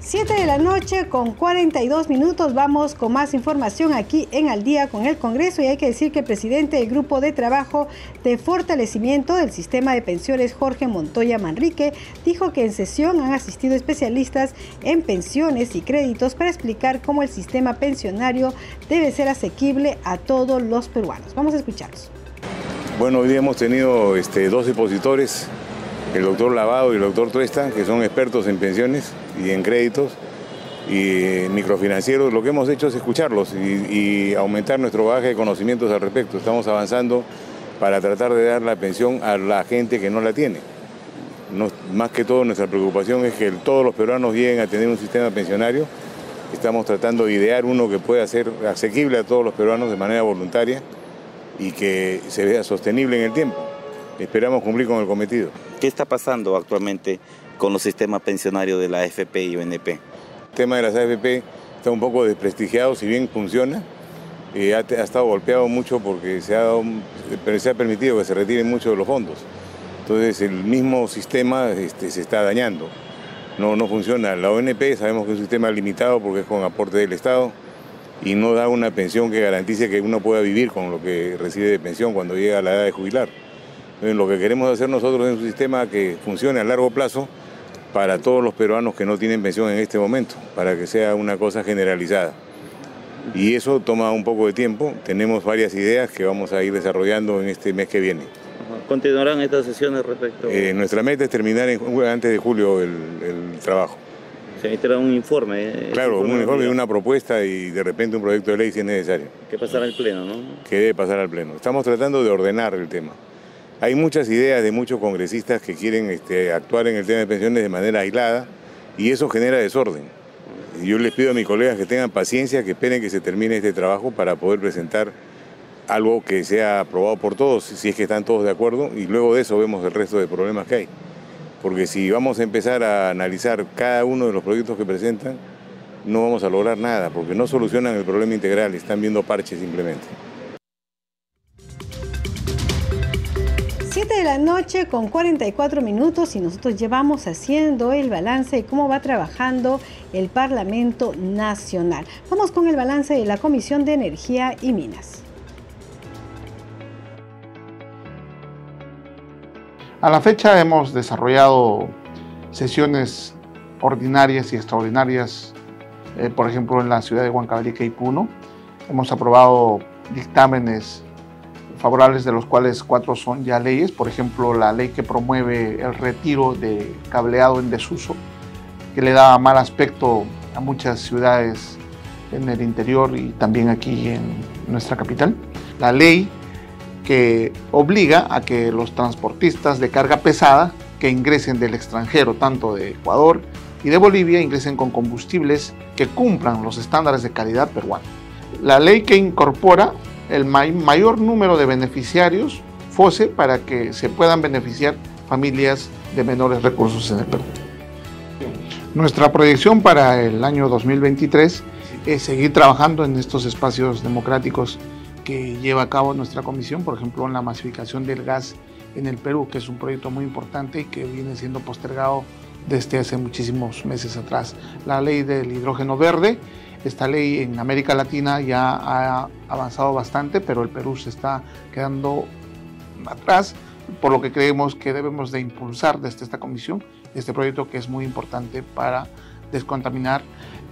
7 de la noche con 42 minutos vamos con más información aquí en Al día con el Congreso y hay que decir que el presidente del Grupo de Trabajo de Fortalecimiento del Sistema de Pensiones Jorge Montoya Manrique dijo que en sesión han asistido especialistas en pensiones y créditos para explicar cómo el sistema pensionario debe ser asequible a todos los peruanos. Vamos a escucharlos. Bueno, hoy día hemos tenido este, dos expositores el doctor Lavado y el doctor Tuesta, que son expertos en pensiones y en créditos y microfinancieros, lo que hemos hecho es escucharlos y, aumentar nuestro bagaje de conocimientos al respecto. Estamos avanzando para tratar de dar la pensión a la gente que no la tiene. más que todo nuestra preocupación es que todos los peruanos lleguen a tener un sistema pensionario. Estamos tratando de idear uno que pueda ser asequible a todos los peruanos de manera voluntaria y que se vea sostenible en el tiempo. Esperamos cumplir con el cometido. ¿Qué está pasando actualmente con los sistemas pensionarios de la AFP y ONP? El tema de las AFP está un poco desprestigiado, si bien funciona, eh, ha, estado golpeado mucho porque se ha, dado, se ha permitido que se retiren muchos de los fondos. Entonces el mismo sistema este, se está dañando. No, no funciona. La ONP sabemos que es un sistema limitado porque es con aporte del Estado y no da una pensión que garantice que uno pueda vivir con lo que recibe de pensión cuando llega a la edad de jubilar. Lo que queremos hacer nosotros es un sistema que funcione a largo plazo para todos los peruanos que no tienen pensión en este momento, para que sea una cosa generalizada. Y eso toma un poco de tiempo. Tenemos varias ideas que vamos a ir desarrollando en este mes que viene. ¿Continuarán estas sesiones respecto? Eh, nuestra meta es terminar antes de julio el, trabajo. Se necesitará un informe. Eh, claro, un informe, una propuesta y de repente un proyecto de ley si es necesario. Que pasará al Pleno, ¿no? Que debe pasar al Pleno. Estamos tratando de ordenar el tema. Hay muchas ideas de muchos congresistas que quieren este, actuar en el tema de pensiones de manera aislada y eso genera desorden. Yo les pido a mis colegas que tengan paciencia, que esperen que se termine este trabajo para poder presentar algo que sea aprobado por todos, si es que están todos de acuerdo, y luego de eso vemos el resto de problemas que hay. Porque si vamos a empezar a analizar cada uno de los proyectos que presentan, no vamos a lograr nada, porque no solucionan el problema integral, están viendo parches simplemente. 7 de la noche con 44 minutos y nosotros llevamos haciendo el balance de cómo va trabajando el Parlamento Nacional. Vamos con el balance de la Comisión de Energía y Minas. A la fecha hemos desarrollado sesiones ordinarias y extraordinarias, eh, por ejemplo en la ciudad de Huancavelica y Puno. Hemos aprobado dictámenes favorables de los cuales cuatro son ya leyes, por ejemplo la ley que promueve el retiro de cableado en desuso, que le da mal aspecto a muchas ciudades en el interior y también aquí en nuestra capital. La ley que obliga a que los transportistas de carga pesada que ingresen del extranjero, tanto de Ecuador y de Bolivia, ingresen con combustibles que cumplan los estándares de calidad peruana. La ley que incorpora el mayor número de beneficiarios FOSE para que se puedan beneficiar familias de menores recursos en el Perú. Nuestra proyección para el año 2023 es seguir trabajando en estos espacios democráticos que lleva a cabo nuestra comisión, por ejemplo, en la masificación del gas en el Perú, que es un proyecto muy importante y que viene siendo postergado desde hace muchísimos meses atrás. La ley del hidrógeno verde, esta ley en América Latina ya ha avanzado bastante, pero el Perú se está quedando atrás, por lo que creemos que debemos de impulsar desde esta comisión este proyecto que es muy importante para descontaminar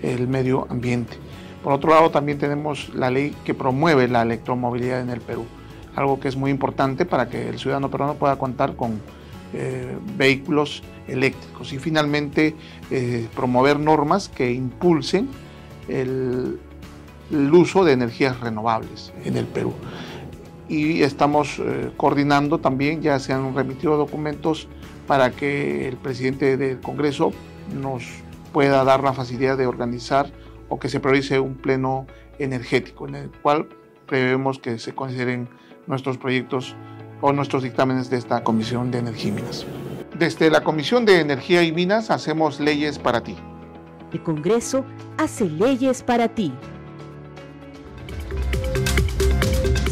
el medio ambiente. Por otro lado, también tenemos la ley que promueve la electromovilidad en el Perú, algo que es muy importante para que el ciudadano peruano pueda contar con eh, vehículos eléctricos y finalmente eh, promover normas que impulsen el, uso de energías renovables en el Perú. Y estamos eh, coordinando también, ya se han remitido documentos para que el presidente del Congreso nos pueda dar la facilidad de organizar o que se priorice un pleno energético en el cual prevemos que se consideren nuestros proyectos o nuestros dictámenes de esta Comisión de Energía y Minas. Desde la Comisión de Energía y Minas hacemos leyes para ti. El Congreso hace leyes para ti.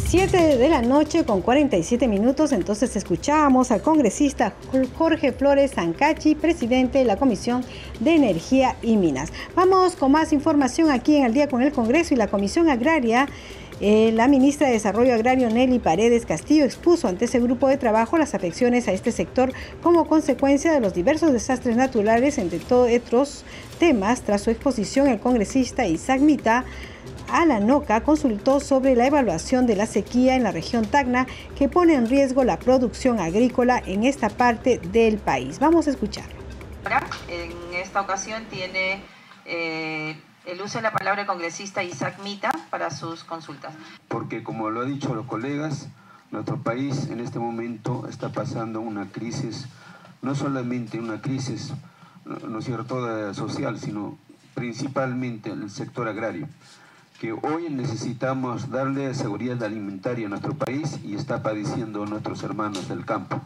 7 de la noche con 47 minutos, entonces escuchábamos al congresista Jorge Flores Zancachi, presidente de la Comisión de Energía y Minas. Vamos con más información aquí en el día con el Congreso y la Comisión Agraria. Eh, la ministra de Desarrollo Agrario Nelly Paredes Castillo expuso ante ese grupo de trabajo las afecciones a este sector como consecuencia de los diversos desastres naturales, entre todos otros temas. Tras su exposición, el congresista Isaac Mita a la NOCA consultó sobre la evaluación de la sequía en la región Tacna que pone en riesgo la producción agrícola en esta parte del país. Vamos a escucharlo. En esta ocasión tiene eh, el uso de la palabra congresista Isaac Mita para sus consultas. Porque como lo han dicho los colegas, nuestro país en este momento está pasando una crisis, no solamente una crisis, no es cierto, social, sino principalmente en el sector agrario que hoy necesitamos darle seguridad alimentaria a nuestro país y está padeciendo nuestros hermanos del campo.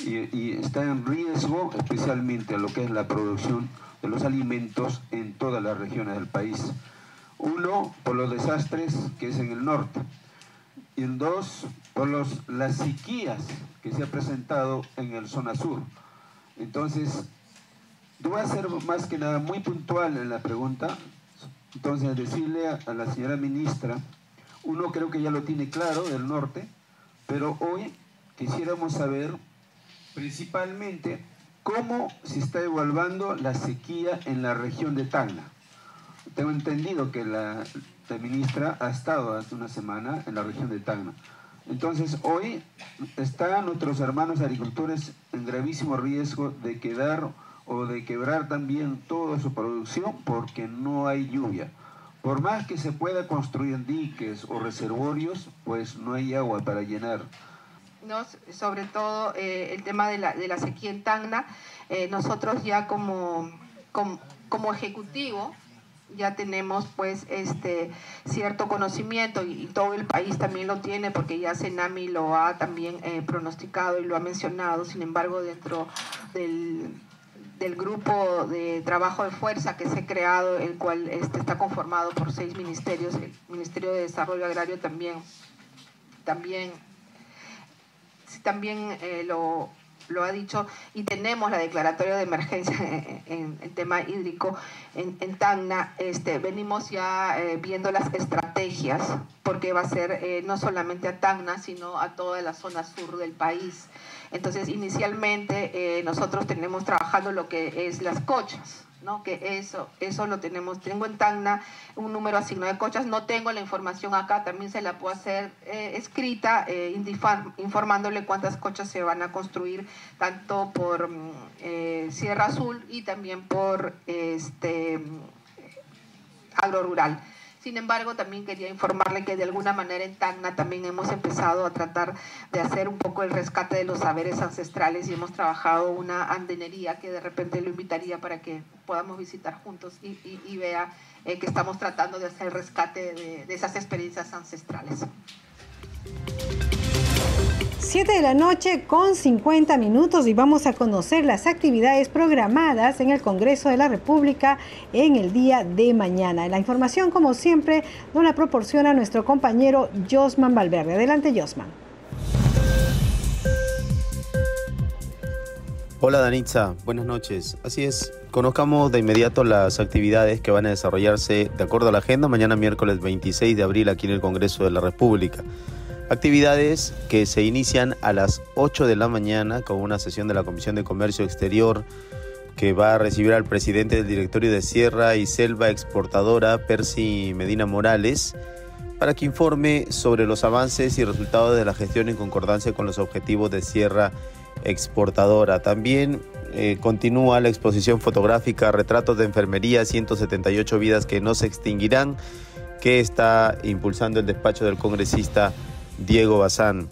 Y, está en riesgo especialmente lo que es la producción de los alimentos en todas las regiones del país. Uno, por los desastres que es en el norte. Y dos, por los, las sequías que se ha presentado en el zona sur. Entonces, voy a ser más que nada muy puntual en la pregunta, entonces, decirle a, la señora ministra, uno creo que ya lo tiene claro del norte, pero hoy quisiéramos saber principalmente cómo se está evaluando la sequía en la región de Tacna. Tengo entendido que la, ministra ha estado hace una semana en la región de Tacna. Entonces, hoy están nuestros hermanos agricultores en gravísimo riesgo de quedar o de quebrar también toda su producción porque no hay lluvia. Por más que se pueda construir diques o reservorios, pues no hay agua para llenar. No, sobre todo eh, el tema de la, de la, sequía en Tacna, eh, nosotros ya como, como, ejecutivo ya tenemos pues este cierto conocimiento y, todo el país también lo tiene porque ya Senami lo ha también eh, pronosticado y lo ha mencionado, sin embargo dentro del, del, grupo de trabajo de fuerza que se ha creado, el cual este, está conformado por seis ministerios, el Ministerio de Desarrollo Agrario también, también, también eh, lo ha dicho, y tenemos la declaratoria de emergencia en el tema hídrico en, en Tacna, este, venimos ya eh, viendo las estrategias, porque va a ser eh, no solamente a Tacna, sino a toda la zona sur del país. Entonces, inicialmente eh, nosotros tenemos trabajando lo que es las cochas, ¿no? que eso, eso lo tenemos. Tengo en Tacna un número asignado de cochas, no tengo la información acá, también se la puedo hacer eh, escrita, eh, informándole cuántas cochas se van a construir, tanto por mm, eh, Sierra Azul y también por este, agro rural. Sin embargo, también quería informarle que de alguna manera en Tacna también hemos empezado a tratar de hacer un poco el rescate de los saberes ancestrales y hemos trabajado una andenería que de repente lo invitaría para que podamos visitar juntos y, vea eh, que estamos tratando de hacer el rescate de, de esas experiencias ancestrales. 7 de la noche con 50 minutos y vamos a conocer las actividades programadas en el Congreso de la República en el día de mañana. La información, como siempre, nos la proporciona nuestro compañero Josman Valverde. Adelante, Josman. Hola Danitza, buenas noches. Así es, conozcamos de inmediato las actividades que van a desarrollarse de acuerdo a la agenda mañana miércoles 26 de abril aquí en el Congreso de la República. Actividades que se inician a las 8 de la mañana con una sesión de la Comisión de Comercio Exterior que va a recibir al presidente del directorio de Sierra y Selva Exportadora, Percy Medina Morales, para que informe sobre los avances y resultados de la gestión en concordancia con los objetivos de Sierra Exportadora. También eh, continúa la exposición fotográfica Retratos de Enfermería, 178 vidas que no se extinguirán, que está impulsando el despacho del congresista Diego Bazán.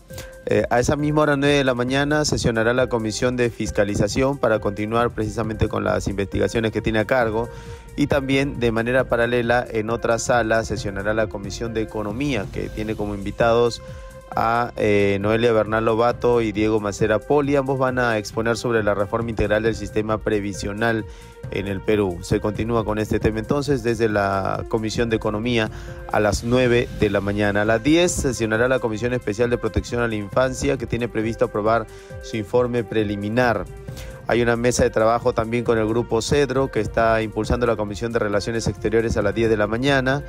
Eh, a esa misma hora 9 de la mañana sesionará la comisión de fiscalización para continuar precisamente con las investigaciones que tiene a cargo y también de manera paralela en otra sala sesionará la comisión de economía que tiene como invitados a eh, Noelia Bernal Lobato y Diego Macera Poli. Ambos van a exponer sobre la reforma integral del sistema previsional en el Perú. Se continúa con este tema entonces desde la Comisión de Economía a las 9 de la mañana. A las 10 sesionará la Comisión Especial de Protección a la Infancia que tiene previsto aprobar su informe preliminar. Hay una mesa de trabajo también con el Grupo Cedro que está impulsando la Comisión de Relaciones Exteriores a las 10 de la mañana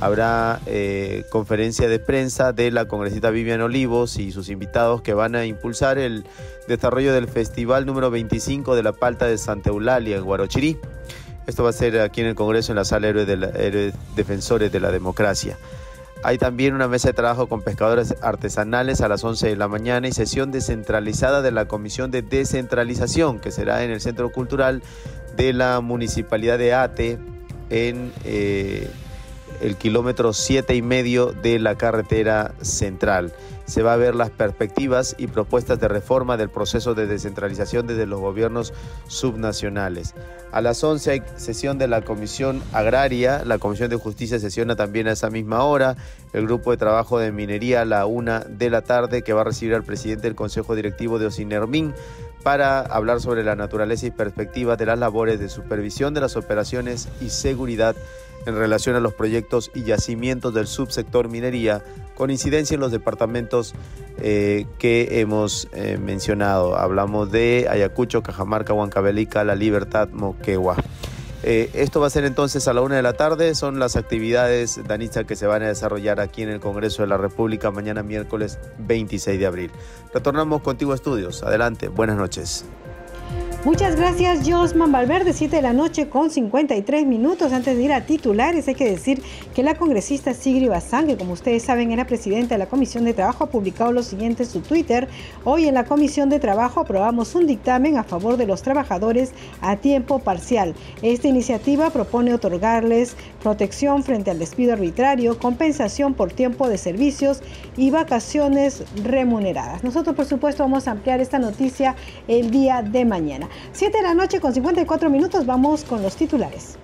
habrá eh, conferencia de prensa de la congresista Vivian Olivos y sus invitados que van a impulsar el desarrollo del festival número 25 de la Palta de Santa Eulalia en Guarochirí. Esto va a ser aquí en el Congreso en la sala Héroes, de Defensores de la Democracia. Hay también una mesa de trabajo con pescadores artesanales a las 11 de la mañana y sesión descentralizada de la Comisión de Descentralización que será en el Centro Cultural de la Municipalidad de Ate en... Eh, el kilómetro siete y medio de la carretera central. Se va a ver las perspectivas y propuestas de reforma del proceso de descentralización desde los gobiernos subnacionales. A las 11 hay sesión de la Comisión Agraria, la Comisión de Justicia sesiona también a esa misma hora, el grupo de trabajo de minería a la una de la tarde que va a recibir al presidente del Consejo Directivo de Ocinermin para hablar sobre la naturaleza y perspectivas de las labores de supervisión de las operaciones y seguridad en relación a los proyectos y yacimientos del subsector minería con incidencia en los departamentos eh, que hemos eh, mencionado. Hablamos de Ayacucho, Cajamarca, Huancavelica, La Libertad, Moquegua. Eh, esto va a ser entonces a la una de la tarde. Son las actividades, Danitza, que se van a desarrollar aquí en el Congreso de la República mañana miércoles 26 de abril. Retornamos contigo a estudios. Adelante, buenas noches. Muchas gracias, Josman Valverde, 7 de la noche con 53 minutos. Antes de ir a titulares, hay que decir que la congresista Sigri Bazán, como ustedes saben era presidenta de la Comisión de Trabajo, ha publicado lo siguiente en su Twitter. Hoy en la Comisión de Trabajo aprobamos un dictamen a favor de los trabajadores a tiempo parcial. Esta iniciativa propone otorgarles protección frente al despido arbitrario, compensación por tiempo de servicios y vacaciones remuneradas. Nosotros, por supuesto, vamos a ampliar esta noticia el día de mañana. 7 de la noche con 54 minutos, vamos con los titulares.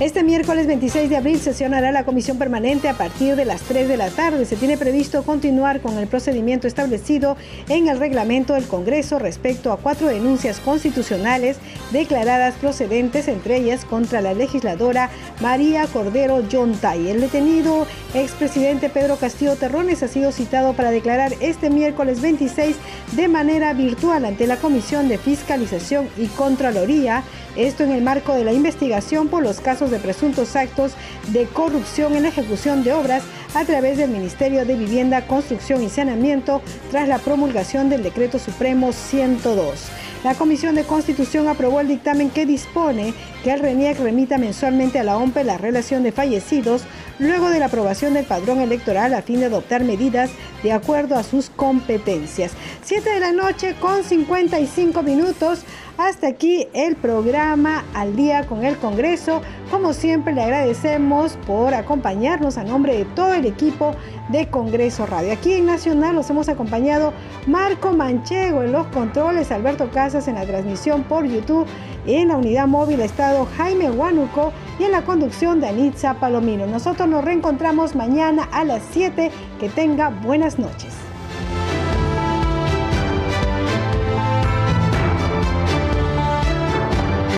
Este miércoles 26 de abril sesionará la comisión permanente a partir de las 3 de la tarde. Se tiene previsto continuar con el procedimiento establecido en el reglamento del Congreso respecto a cuatro denuncias constitucionales declaradas procedentes, entre ellas contra la legisladora María Cordero Yontay. El detenido expresidente Pedro Castillo Terrones ha sido citado para declarar este miércoles 26 de manera virtual ante la Comisión de Fiscalización y Contraloría esto en el marco de la investigación por los casos de presuntos actos de corrupción en la ejecución de obras a través del Ministerio de Vivienda, Construcción y Saneamiento tras la promulgación del Decreto Supremo 102. La Comisión de Constitución aprobó el dictamen que dispone que el RENIEC remita mensualmente a la OMPE la relación de fallecidos luego de la aprobación del padrón electoral a fin de adoptar medidas de acuerdo a sus competencias. 7 de la noche con 55 minutos. Hasta aquí el programa Al día con el Congreso. Como siempre le agradecemos por acompañarnos a nombre de todo el equipo de Congreso Radio. Aquí en Nacional nos hemos acompañado Marco Manchego en los controles, Alberto Casas en la transmisión por YouTube, en la unidad móvil Estado Jaime Huánuco y en la conducción de Anitza Palomino. Nosotros nos reencontramos mañana a las 7. Que tenga buenas noches.